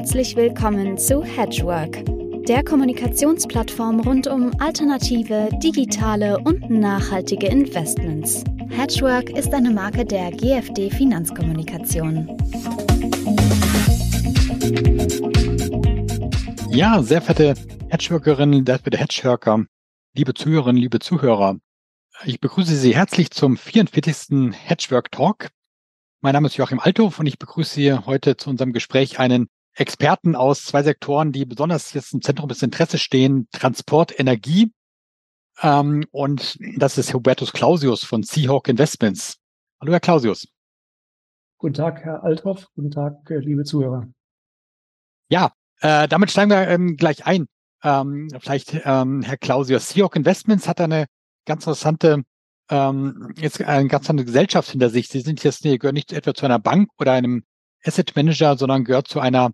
Herzlich willkommen zu Hedgework, der Kommunikationsplattform rund um alternative, digitale und nachhaltige Investments. Hedgework ist eine Marke der GFD Finanzkommunikation. Ja, sehr verehrte Hedgeworkerinnen, sehr verehrte Hedgeworker, liebe Zuhörerinnen, liebe Zuhörer. Ich begrüße Sie herzlich zum 44. Hedgework Talk. Mein Name ist Joachim Althoff und ich begrüße Sie heute zu unserem Gespräch einen Experten aus zwei Sektoren, die besonders jetzt im Zentrum des Interesses stehen, Transport, Energie. Ähm, und das ist Hubertus Clausius von Seahawk Investments. Hallo, Herr Clausius. Guten Tag, Herr Althoff. Guten Tag, äh, liebe Zuhörer. Ja, äh, damit steigen wir ähm, gleich ein. Ähm, vielleicht, ähm, Herr Clausius, Seahawk Investments hat eine ganz interessante ähm, jetzt eine ganz andere Gesellschaft hinter sich. Sie sind jetzt, nee, gehören nicht etwa zu einer Bank oder einem Asset Manager, sondern gehört zu einer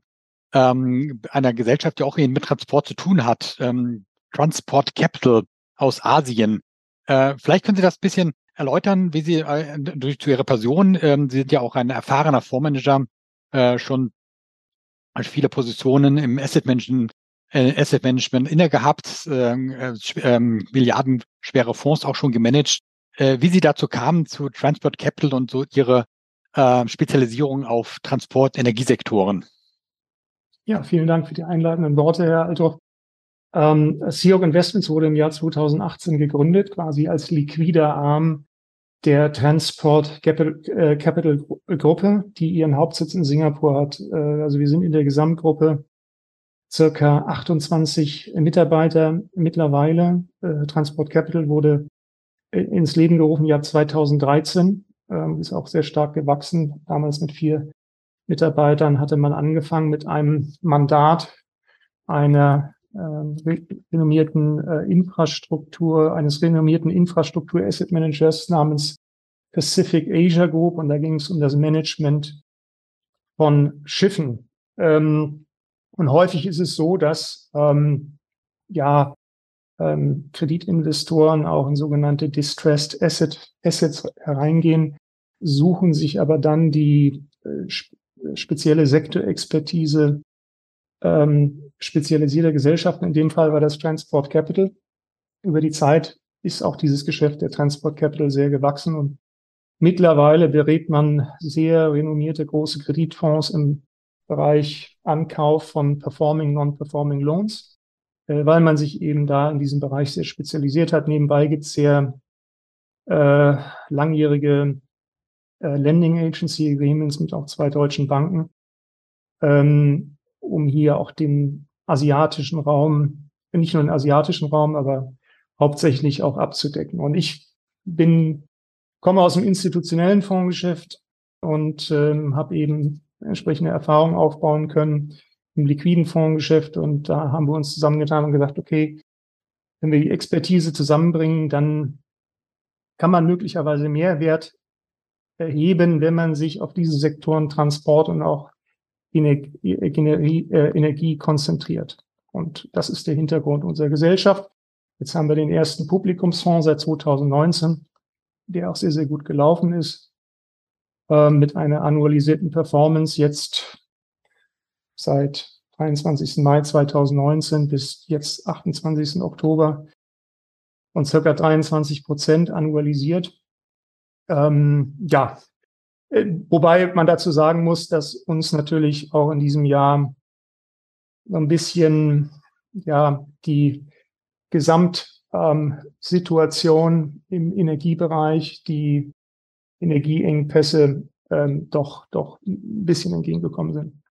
ähm, einer Gesellschaft, die auch mit Transport zu tun hat, ähm, Transport Capital aus Asien. Äh, vielleicht können Sie das bisschen erläutern, wie Sie äh, durch zu Ihrer Person, ähm, Sie sind ja auch ein erfahrener Fondsmanager, äh, schon viele Positionen im Asset Management, äh, Asset Management inne gehabt, ähm, äh, äh, milliardenschwere Fonds auch schon gemanagt. Äh, wie Sie dazu kamen zu Transport Capital und so Ihre äh, Spezialisierung auf Transport, Energiesektoren. Ja, vielen Dank für die einleitenden Worte, Herr Althoff. Ähm, Seahawk Investments wurde im Jahr 2018 gegründet, quasi als liquider Arm der Transport Capital, äh, Gruppe, die ihren Hauptsitz in Singapur hat. Äh, also wir sind in der Gesamtgruppe circa 28 Mitarbeiter mittlerweile. Äh, Transport Capital wurde ins Leben gerufen, Jahr 2013, ähm, ist auch sehr stark gewachsen, damals mit vier Mitarbeitern hatte man angefangen mit einem Mandat einer äh, renommierten äh, Infrastruktur, eines renommierten Infrastruktur Asset Managers namens Pacific Asia Group und da ging es um das Management von Schiffen. Ähm, und häufig ist es so, dass ähm, ja ähm, Kreditinvestoren auch in sogenannte Distressed Asset, Assets hereingehen, suchen sich aber dann die äh, spezielle Sektorexpertise ähm, spezialisierter Gesellschaften. In dem Fall war das Transport Capital. Über die Zeit ist auch dieses Geschäft der Transport Capital sehr gewachsen und mittlerweile berät man sehr renommierte große Kreditfonds im Bereich Ankauf von Performing, Non-Performing Loans, äh, weil man sich eben da in diesem Bereich sehr spezialisiert hat. Nebenbei gibt es sehr äh, langjährige äh, Lending Agency Agreements mit auch zwei deutschen Banken, ähm, um hier auch den asiatischen Raum, nicht nur den asiatischen Raum, aber hauptsächlich auch abzudecken. Und ich bin, komme aus dem institutionellen Fondsgeschäft und ähm, habe eben entsprechende Erfahrungen aufbauen können im liquiden Fondsgeschäft. Und da haben wir uns zusammengetan und gesagt, okay, wenn wir die Expertise zusammenbringen, dann kann man möglicherweise Mehrwert erheben, wenn man sich auf diese Sektoren Transport und auch Energie, äh, Energie konzentriert. Und das ist der Hintergrund unserer Gesellschaft. Jetzt haben wir den ersten Publikumsfonds seit 2019, der auch sehr, sehr gut gelaufen ist, äh, mit einer annualisierten Performance jetzt seit 23. Mai 2019 bis jetzt 28. Oktober und circa 23 Prozent annualisiert. Ähm, ja, äh, wobei man dazu sagen muss, dass uns natürlich auch in diesem Jahr so ein bisschen ja die Gesamtsituation ähm, im Energiebereich, die Energieengpässe ähm, doch doch ein bisschen entgegengekommen sind.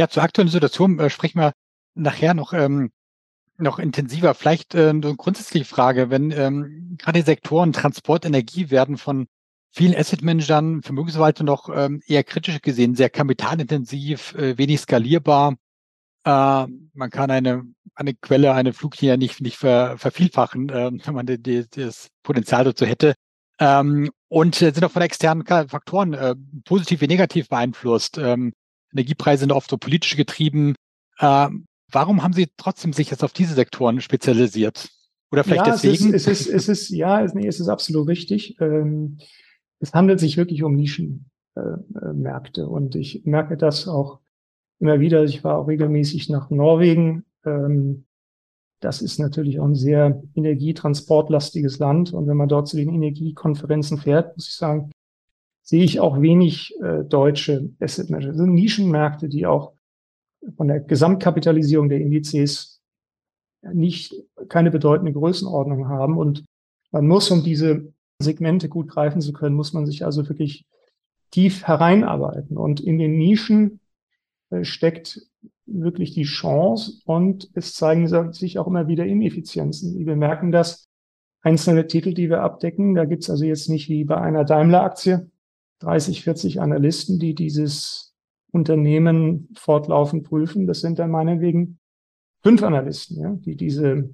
Ja, zur aktuellen Situation äh, sprechen wir nachher noch ähm, noch intensiver. Vielleicht äh, eine grundsätzliche Frage, wenn ähm, gerade die Sektoren Transport, Energie werden von vielen Asset-Managern, Vermögensverwaltern noch ähm, eher kritisch gesehen, sehr kapitalintensiv, äh, wenig skalierbar. Äh, man kann eine, eine Quelle, eine Fluglinie nicht, nicht ver, vervielfachen, äh, wenn man die, die, das Potenzial dazu hätte. Ähm, und äh, sind auch von externen Faktoren äh, positiv wie negativ beeinflusst. Ähm, Energiepreise sind oft so politisch getrieben. Äh, warum haben Sie trotzdem sich jetzt auf diese Sektoren spezialisiert? Oder vielleicht ja, deswegen? Es ist, es ist, es ist ja, es, nee, es ist absolut richtig. Ähm, es handelt sich wirklich um Nischenmärkte. Äh, und ich merke das auch immer wieder. Ich war auch regelmäßig nach Norwegen. Ähm, das ist natürlich auch ein sehr energietransportlastiges Land. Und wenn man dort zu den Energiekonferenzen fährt, muss ich sagen, sehe ich auch wenig äh, deutsche Asset Manager. Das sind Nischenmärkte, die auch von der Gesamtkapitalisierung der Indizes nicht keine bedeutende Größenordnung haben. Und man muss, um diese Segmente gut greifen zu können, muss man sich also wirklich tief hereinarbeiten. Und in den Nischen äh, steckt wirklich die Chance und es zeigen sich auch immer wieder Ineffizienzen. Wir merken das einzelne Titel, die wir abdecken. Da gibt es also jetzt nicht wie bei einer Daimler-Aktie 30, 40 Analysten, die dieses Unternehmen fortlaufend prüfen. Das sind dann meinetwegen fünf Analysten, ja, die diese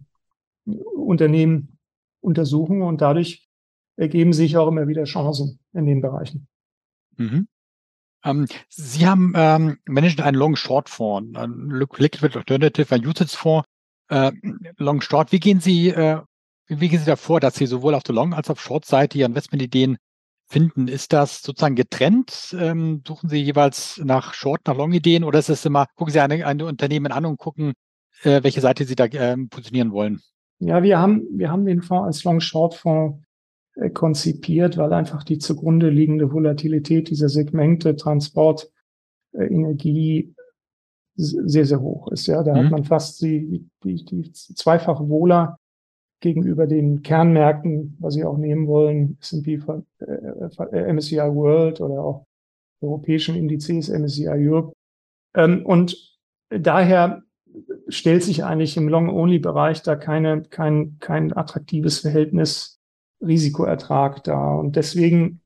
Unternehmen untersuchen und dadurch ergeben sich auch immer wieder Chancen in den Bereichen. Mhm. Ähm, Sie haben ähm, managen einen Long-Short-Fonds, einen Liquid Alternative, einen Usage-Fonds. Äh, Long-Short, wie gehen Sie, äh, wie gehen Sie davor, dass Sie sowohl auf der Long- als auch Short-Seite Ihre Investmentideen finden? Ist das sozusagen getrennt? Ähm, suchen Sie jeweils nach Short, nach Long-Ideen oder ist es immer, gucken Sie eine, ein Unternehmen an und gucken, äh, welche Seite Sie da ähm, positionieren wollen? Ja, wir haben, wir haben den Fonds als Long-Short-Fonds äh, konzipiert, weil einfach die zugrunde liegende Volatilität dieser Segmente Transport, äh, Energie sehr, sehr hoch ist. Ja, da mhm. hat man fast die, die, die zweifach wohler gegenüber den Kernmärkten, was Sie auch nehmen wollen, S&P, äh, MSCI World oder auch europäischen Indizes, MSCI Europe. Ähm, und daher stellt sich eigentlich im Long-Only-Bereich da keine, kein, kein attraktives Verhältnis Risikoertrag da. Und deswegen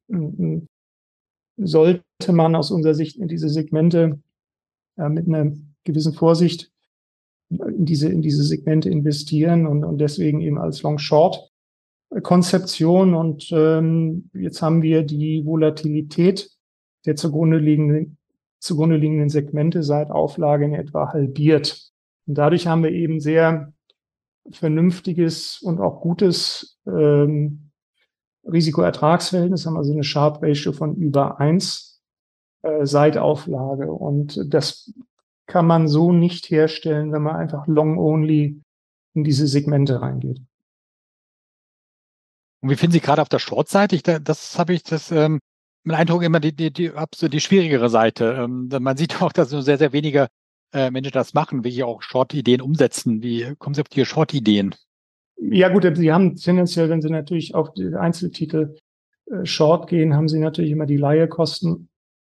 sollte man aus unserer Sicht in diese Segmente äh, mit einer gewissen Vorsicht in diese, in diese Segmente investieren und, und deswegen eben als Long-Short-Konzeption. Und ähm, jetzt haben wir die Volatilität der zugrunde liegenden, zugrunde liegenden Segmente seit Auflage in etwa halbiert. Und dadurch haben wir eben sehr vernünftiges und auch gutes ähm, Risikoertragsverhältnis, haben also eine Sharp Ratio von über eins äh, seit Auflage. Und das kann man so nicht herstellen, wenn man einfach long-only in diese Segmente reingeht. Und wie finden Sie gerade auf der Short-Seite? Das habe ich das ähm, mein Eindruck immer die, die, die, absolut die schwierigere Seite. Ähm, man sieht auch, dass nur sehr, sehr wenige äh, Menschen das machen, wie auch Short-Ideen umsetzen. Wie kommen Sie auf die Short-Ideen? Ja gut, Sie haben tendenziell, wenn Sie natürlich auf die Einzeltitel äh, Short gehen, haben Sie natürlich immer die Leihekosten,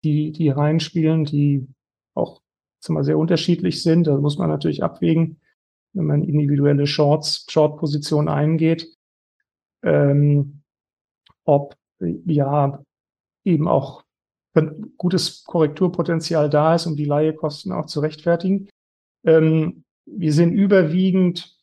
die, die reinspielen, die auch zumal sehr unterschiedlich sind. Da muss man natürlich abwägen, wenn man individuelle Shorts, Short-Positionen eingeht, ähm, ob ja eben auch gutes Korrekturpotenzial da ist, um die Leihekosten auch zu rechtfertigen. Ähm, wir sind überwiegend,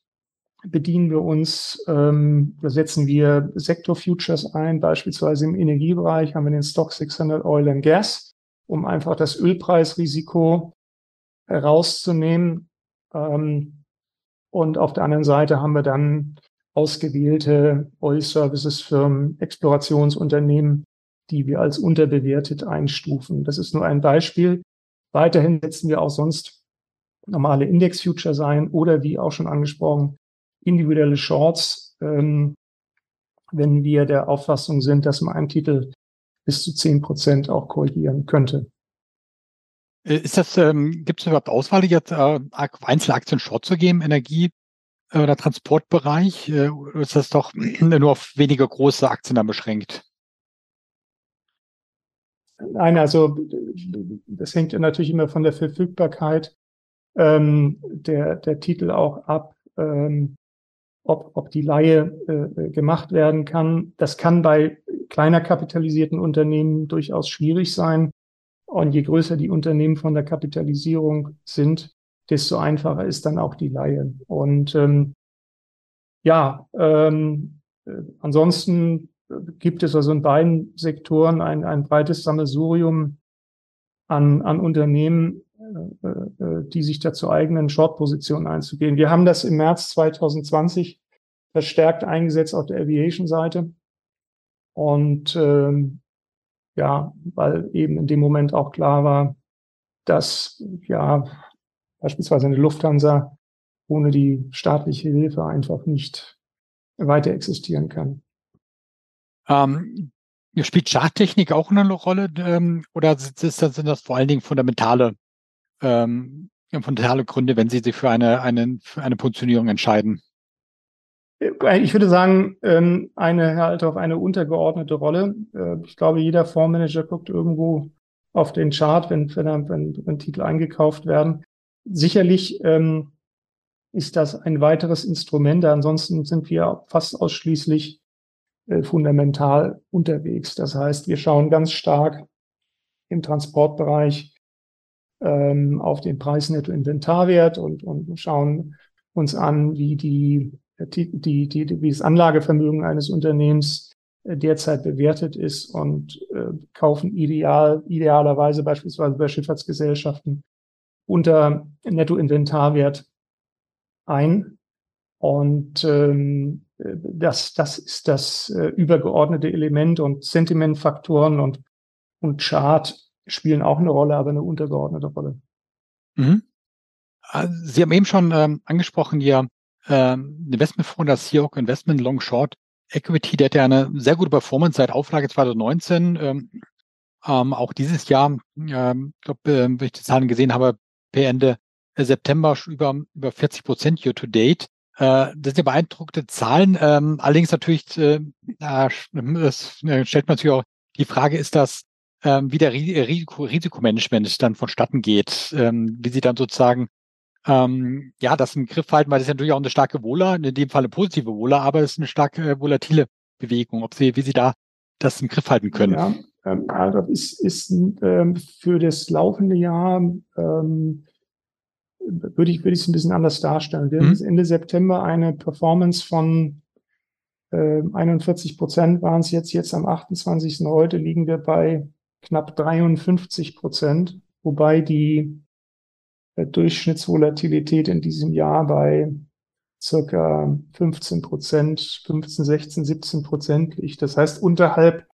bedienen wir uns, ähm, da setzen wir Sektor-Futures ein, beispielsweise im Energiebereich haben wir den Stock 600 Oil and Gas, um einfach das Ölpreisrisiko herauszunehmen. Ähm, und auf der anderen Seite haben wir dann ausgewählte Oil Services Firmen, Explorationsunternehmen, die wir als unterbewertet einstufen. Das ist nur ein Beispiel. Weiterhin setzen wir auch sonst normale Index-Future ein oder wie auch schon angesprochen, individuelle Shorts, ähm, wenn wir der Auffassung sind, dass man einen Titel bis zu zehn Prozent auch korrigieren könnte. Äh, ist das, ähm, gibt es überhaupt Auswahl, jetzt äh, Einzelaktien Short zu geben, Energie äh, oder Transportbereich? Äh, ist das doch nur auf wenige große Aktien dann beschränkt? Nein, also das hängt natürlich immer von der Verfügbarkeit ähm, der, der Titel auch ab, ähm, ob, ob die Laie äh, gemacht werden kann. Das kann bei kleiner kapitalisierten Unternehmen durchaus schwierig sein. Und je größer die Unternehmen von der Kapitalisierung sind, desto einfacher ist dann auch die Laie. Und ähm, ja, ähm, äh, ansonsten gibt es also in beiden Sektoren ein, ein breites Sammelsurium an, an Unternehmen, äh, äh, die sich dazu eigenen Short-Positionen einzugehen. Wir haben das im März 2020 verstärkt eingesetzt auf der Aviation-Seite. Und ähm, ja, weil eben in dem Moment auch klar war, dass ja beispielsweise eine Lufthansa ohne die staatliche Hilfe einfach nicht weiter existieren kann. Ähm, spielt Charttechnik auch eine Rolle ähm, oder sind das, sind das vor allen Dingen fundamentale, ähm, fundamentale Gründe, wenn Sie sich für eine, eine, für eine Positionierung entscheiden? Äh, ich würde sagen, ähm, eine halt auf eine untergeordnete Rolle. Äh, ich glaube, jeder Fondsmanager guckt irgendwo auf den Chart, wenn, wenn, wenn, wenn Titel eingekauft werden. Sicherlich ähm, ist das ein weiteres Instrument. Ansonsten sind wir fast ausschließlich äh, fundamental unterwegs. Das heißt, wir schauen ganz stark im Transportbereich ähm, auf den Preis-Netto-Inventarwert und, und schauen uns an, wie die, die, die, die, wie das Anlagevermögen eines Unternehmens äh, derzeit bewertet ist und äh, kaufen ideal, idealerweise beispielsweise bei Schifffahrtsgesellschaften unter Nettoinventarwert ein. Und ähm, das, das ist das äh, übergeordnete Element und Sentimentfaktoren und, und Chart spielen auch eine Rolle, aber eine untergeordnete Rolle. Mhm. Ah, Sie haben eben schon ähm, angesprochen, Ihr ähm, Investmentfonds, das Seahawk Investment Long Short Equity, der hat ja eine sehr gute Performance seit Auflage 2019. Ähm, ähm, auch dieses Jahr, ähm, ich glaube, äh, wenn ich die Zahlen gesehen habe, per Ende September schon über, über 40 Prozent year to date. Äh, das sind ja beeindruckende Zahlen. Ähm, allerdings natürlich, äh, das äh, stellt man natürlich auch die Frage, ist das, ähm, wie der Risiko, Risikomanagement dann vonstatten geht, ähm, wie Sie dann sozusagen ähm, ja, das im Griff halten, weil das ist natürlich auch eine starke Wohler, in dem Fall eine positive Wohler, aber es ist eine starke äh, volatile Bewegung, ob Sie, wie Sie da das im Griff halten können. Ja, ähm, also ist, ist ähm, für das laufende Jahr ähm, würde ich, würde ich es ein bisschen anders darstellen. Wir mhm. haben Ende September eine Performance von äh, 41 Prozent waren es jetzt, jetzt am 28. Heute liegen wir bei knapp 53 Prozent, wobei die Durchschnittsvolatilität in diesem Jahr bei circa 15 Prozent, 15, 16, 17 Prozent liegt. Das heißt unterhalb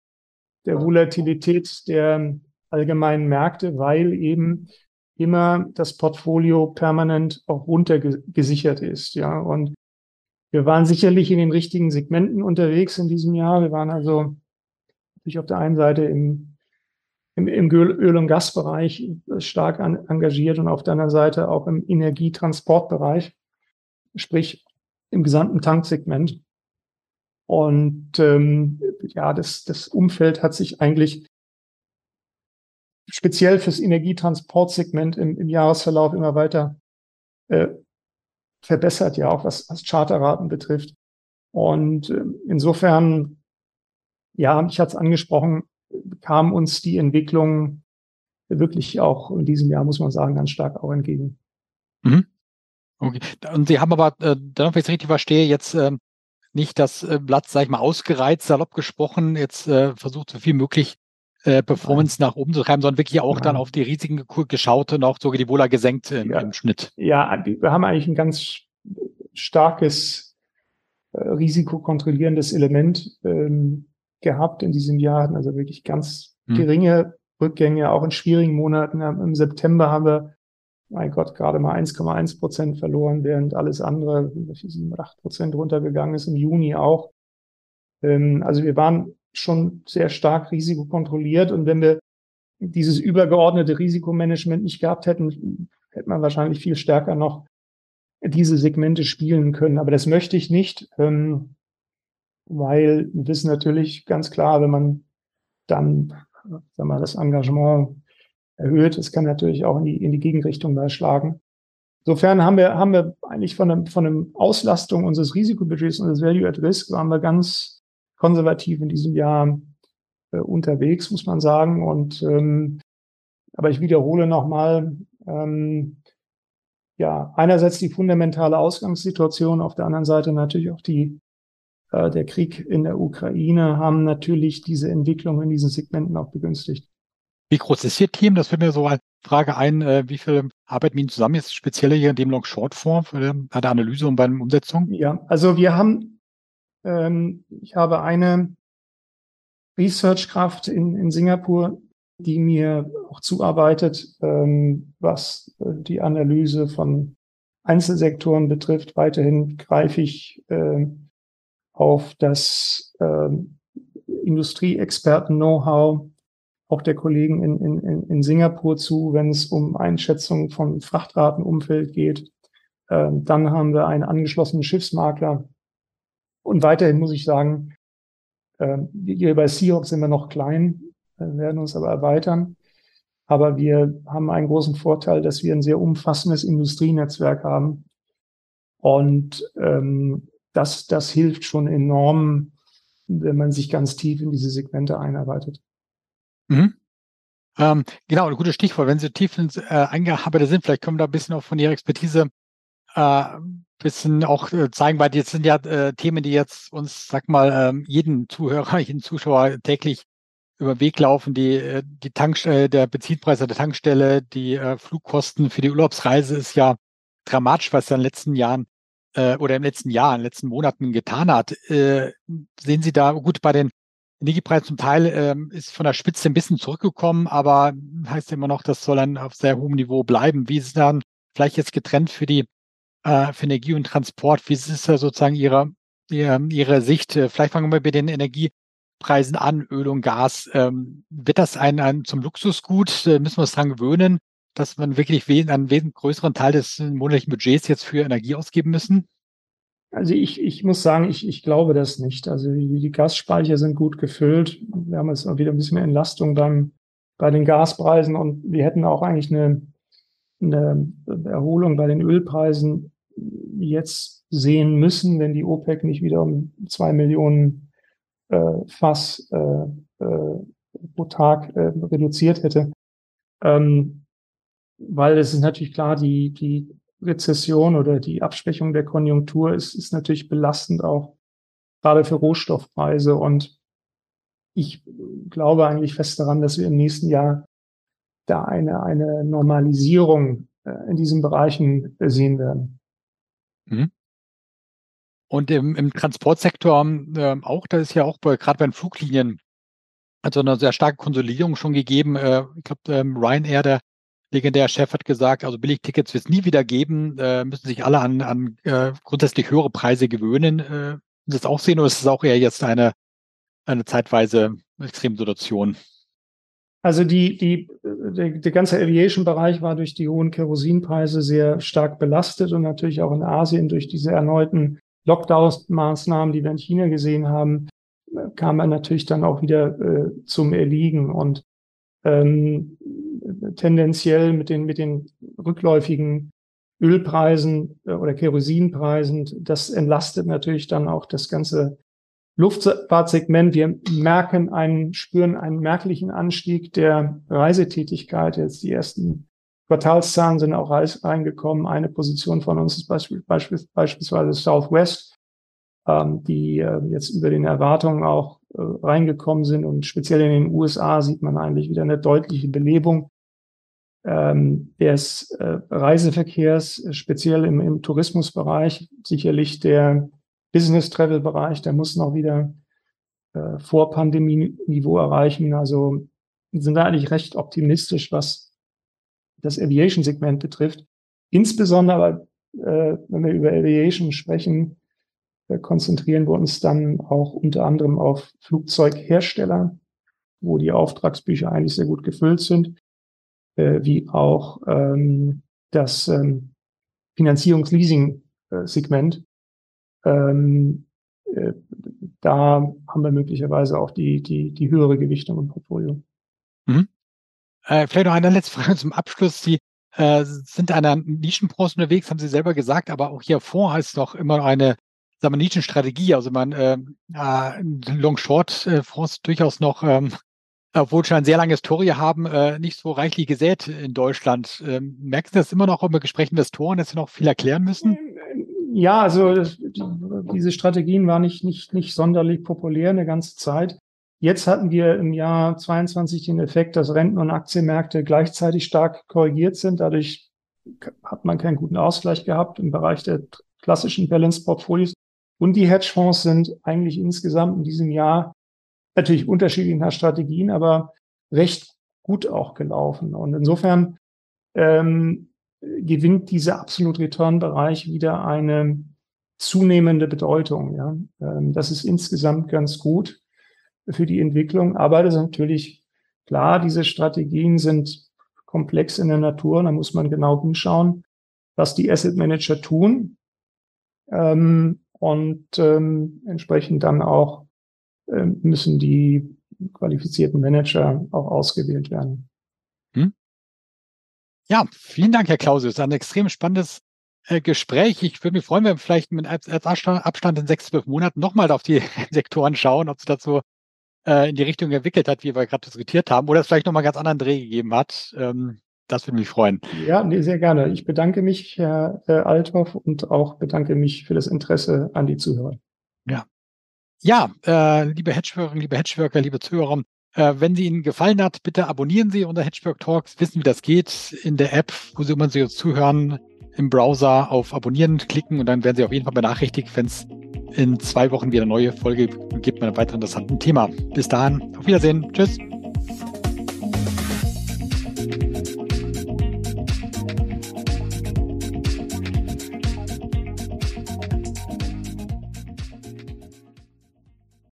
der Volatilität der allgemeinen Märkte, weil eben immer das Portfolio permanent auch runtergesichert ist. Ja, und wir waren sicherlich in den richtigen Segmenten unterwegs in diesem Jahr. Wir waren also natürlich auf der einen Seite im, im, im Öl- und Gasbereich stark an, engagiert und auf der anderen Seite auch im Energietransportbereich, sprich im gesamten Tanksegment. Und ähm, ja, das, das Umfeld hat sich eigentlich speziell fürs Energietransportsegment im, im Jahresverlauf immer weiter äh, verbessert, ja auch was, was Charterraten betrifft. Und äh, insofern, ja, ich hatte es angesprochen, kam uns die Entwicklung wirklich auch in diesem Jahr, muss man sagen, ganz stark auch entgegen. Mhm. Okay. Und Sie haben aber, äh, wenn ich es richtig verstehe, jetzt äh, nicht das äh, Blatt, sag ich mal, ausgereizt, salopp gesprochen, jetzt äh, versucht so viel möglich äh, Performance Nein. nach oben zu treiben, sondern wirklich auch Nein. dann auf die Risiken geschaut und auch sogar die Wohler gesenkt im, ja. im Schnitt. Ja, wir haben eigentlich ein ganz starkes äh, risikokontrollierendes Element ähm, gehabt in diesem Jahr, also wirklich ganz hm. geringe Rückgänge, auch in schwierigen Monaten. Im September haben wir, mein Gott, gerade mal 1,1 Prozent verloren, während alles andere 7, 8 Prozent runtergegangen ist, im Juni auch. Ähm, also wir waren schon sehr stark risikokontrolliert. Und wenn wir dieses übergeordnete Risikomanagement nicht gehabt hätten, hätte man wahrscheinlich viel stärker noch diese Segmente spielen können. Aber das möchte ich nicht, ähm, weil wir wissen natürlich ganz klar, wenn man dann sagen wir, das Engagement erhöht, es kann natürlich auch in die, in die Gegenrichtung beischlagen. Insofern haben wir, haben wir eigentlich von, einem, von einem Auslastung unseres Risikobudgets und des Value at Risk waren wir ganz konservativ in diesem Jahr äh, unterwegs, muss man sagen. Und ähm, aber ich wiederhole nochmal, ähm, ja, einerseits die fundamentale Ausgangssituation, auf der anderen Seite natürlich auch die äh, der Krieg in der Ukraine haben natürlich diese Entwicklung in diesen Segmenten auch begünstigt. Wie groß ist Ihr Team? Das fällt mir so als Frage ein. Äh, wie viel arbeiten Ihnen zusammen jetzt speziell hier in dem Long-Short-Fonds für der Analyse und bei der Umsetzung? Ja, also wir haben ähm, ich habe eine Researchkraft in, in Singapur, die mir auch zuarbeitet, ähm, was äh, die Analyse von Einzelsektoren betrifft. Weiterhin greife ich äh, auf das äh, Industrieexperten-Know-how auch der Kollegen in, in, in Singapur zu, wenn es um Einschätzung von Frachtratenumfeld geht. Ähm, dann haben wir einen angeschlossenen Schiffsmakler. Und weiterhin muss ich sagen, äh, hier bei Seahawks sind wir noch klein, äh, werden uns aber erweitern. Aber wir haben einen großen Vorteil, dass wir ein sehr umfassendes Industrienetzwerk haben. Und ähm, das, das hilft schon enorm, wenn man sich ganz tief in diese Segmente einarbeitet. Mhm. Ähm, genau, ein gutes Stichwort. Wenn Sie tief ins, äh, eingearbeitet sind, vielleicht können wir da ein bisschen auch von Ihrer Expertise äh, bisschen auch äh, zeigen, weil jetzt sind ja äh, Themen, die jetzt uns, sag mal, ähm, jeden Zuhörer, jeden Zuschauer täglich über den Weg laufen, die, äh, die Tankstelle, der Benzinpreis der Tankstelle, die äh, Flugkosten für die Urlaubsreise ist ja dramatisch, was in den letzten Jahren äh, oder im letzten Jahr, in den letzten Monaten getan hat. Äh, sehen Sie da, gut, bei den Energiepreisen zum Teil ähm, ist von der Spitze ein bisschen zurückgekommen, aber heißt immer noch, das soll dann auf sehr hohem Niveau bleiben. Wie ist dann vielleicht jetzt getrennt für die äh, für Energie und Transport? Wie ist da sozusagen Ihre, Ihre, Ihre Sicht? Vielleicht fangen wir bei den Energiepreisen an, Öl und Gas. Ähm, wird das ein, ein zum Luxusgut? Äh, müssen wir uns dran gewöhnen, dass man wirklich einen wesentlich größeren Teil des monatlichen Budgets jetzt für Energie ausgeben müssen? Also ich, ich muss sagen, ich, ich glaube das nicht. Also die, die Gasspeicher sind gut gefüllt. Wir haben jetzt wieder ein bisschen mehr Entlastung beim, bei den Gaspreisen und wir hätten auch eigentlich eine, eine Erholung bei den Ölpreisen jetzt sehen müssen, wenn die OPEC nicht wieder um zwei Millionen äh, Fass äh, äh, pro Tag äh, reduziert hätte. Ähm, weil es ist natürlich klar, die, die Rezession oder die Abschwächung der Konjunktur ist, ist natürlich belastend auch gerade für Rohstoffpreise. Und ich glaube eigentlich fest daran, dass wir im nächsten Jahr da eine, eine Normalisierung äh, in diesen Bereichen sehen werden. Mhm. Und im, im Transportsektor äh, auch, da ist ja auch gerade bei den Fluglinien also eine sehr starke Konsolidierung schon gegeben. Äh, ich glaube, ähm, Ryanair, der legendäre Chef hat gesagt, also Billigtickets wird es nie wieder geben, äh, müssen sich alle an, an äh, grundsätzlich höhere Preise gewöhnen. Äh, das auch sehen oder ist es auch eher jetzt eine, eine zeitweise Extremsituation? Also die, die, der, der ganze Aviation-Bereich war durch die hohen Kerosinpreise sehr stark belastet und natürlich auch in Asien durch diese erneuten Lockdown-Maßnahmen, die wir in China gesehen haben, kam er natürlich dann auch wieder äh, zum Erliegen. Und ähm, tendenziell mit den, mit den rückläufigen Ölpreisen äh, oder Kerosinpreisen, das entlastet natürlich dann auch das ganze Luftfahrtsegment. Wir merken einen, spüren einen merklichen Anstieg der Reisetätigkeit. Jetzt die ersten Quartalszahlen sind auch reingekommen. Eine Position von uns ist beispielsweise Southwest, ähm, die äh, jetzt über den Erwartungen auch äh, reingekommen sind. Und speziell in den USA sieht man eigentlich wieder eine deutliche Belebung ähm, des äh, Reiseverkehrs, speziell im, im Tourismusbereich. Sicherlich der Business-Travel-Bereich, der muss noch wieder äh, vor Pandemie-Niveau erreichen. Also sind wir eigentlich recht optimistisch, was das Aviation-Segment betrifft. Insbesondere, äh, wenn wir über Aviation sprechen, konzentrieren wir uns dann auch unter anderem auf Flugzeughersteller, wo die Auftragsbücher eigentlich sehr gut gefüllt sind, äh, wie auch ähm, das ähm, Finanzierungs-Leasing-Segment. Ähm, äh, da haben wir möglicherweise auch die, die, die höhere Gewichtung im Portfolio. Mhm. Äh, vielleicht noch eine letzte Frage zum Abschluss. Sie äh, sind in einer Nischenbranche unterwegs, haben Sie selber gesagt, aber auch hier vor heißt doch immer eine sagen wir, Nischenstrategie. Also man äh, äh, Long-Short-Fonds durchaus noch, ähm, obwohl schon eine sehr lange Historie haben, äh, nicht so reichlich gesät in Deutschland. Ähm, merken Sie das immer noch über Gespräche Investoren, dass Sie noch viel erklären müssen? Ja, also diese Strategien waren nicht, nicht, nicht sonderlich populär eine ganze Zeit. Jetzt hatten wir im Jahr 22 den Effekt, dass Renten- und Aktienmärkte gleichzeitig stark korrigiert sind. Dadurch hat man keinen guten Ausgleich gehabt im Bereich der klassischen Balance Portfolios. Und die Hedgefonds sind eigentlich insgesamt in diesem Jahr natürlich unterschiedlich nach Strategien, aber recht gut auch gelaufen. Und insofern ähm, gewinnt dieser Absolute Return Bereich wieder eine zunehmende Bedeutung. Ja. Ähm, das ist insgesamt ganz gut für die Entwicklung. Aber das ist natürlich klar, diese Strategien sind komplex in der Natur. Da muss man genau hinschauen, was die Asset Manager tun. Ähm, und ähm, entsprechend dann auch ähm, müssen die qualifizierten Manager auch ausgewählt werden. Hm? Ja, vielen Dank, Herr Clausius. Ein extrem spannendes äh, Gespräch. Ich würde mich freuen, wenn wir vielleicht mit als, Abstand in sechs, zwölf Monaten nochmal auf die Sektoren schauen, ob es dazu äh, in die Richtung entwickelt hat, wie wir gerade diskutiert haben, oder es vielleicht nochmal ganz anderen Dreh gegeben hat. Ähm, das würde mich freuen. Ja, nee, sehr gerne. Ich bedanke mich, Herr äh, Althoff, und auch bedanke mich für das Interesse an die Zuhörer. Ja. Ja, äh, liebe Hedgeworker, liebe Hedgeworker, liebe Zuhörer, äh, wenn sie Ihnen gefallen hat, bitte abonnieren Sie unser Hedgework Talks, wissen, wie das geht, in der App, wo Sie immer Sie uns zuhören, im Browser auf Abonnieren klicken und dann werden Sie auf jeden Fall benachrichtigt, wenn es in zwei Wochen wieder eine neue Folge gibt mit einem weiteren interessanten Thema. Bis dahin, auf Wiedersehen. Tschüss.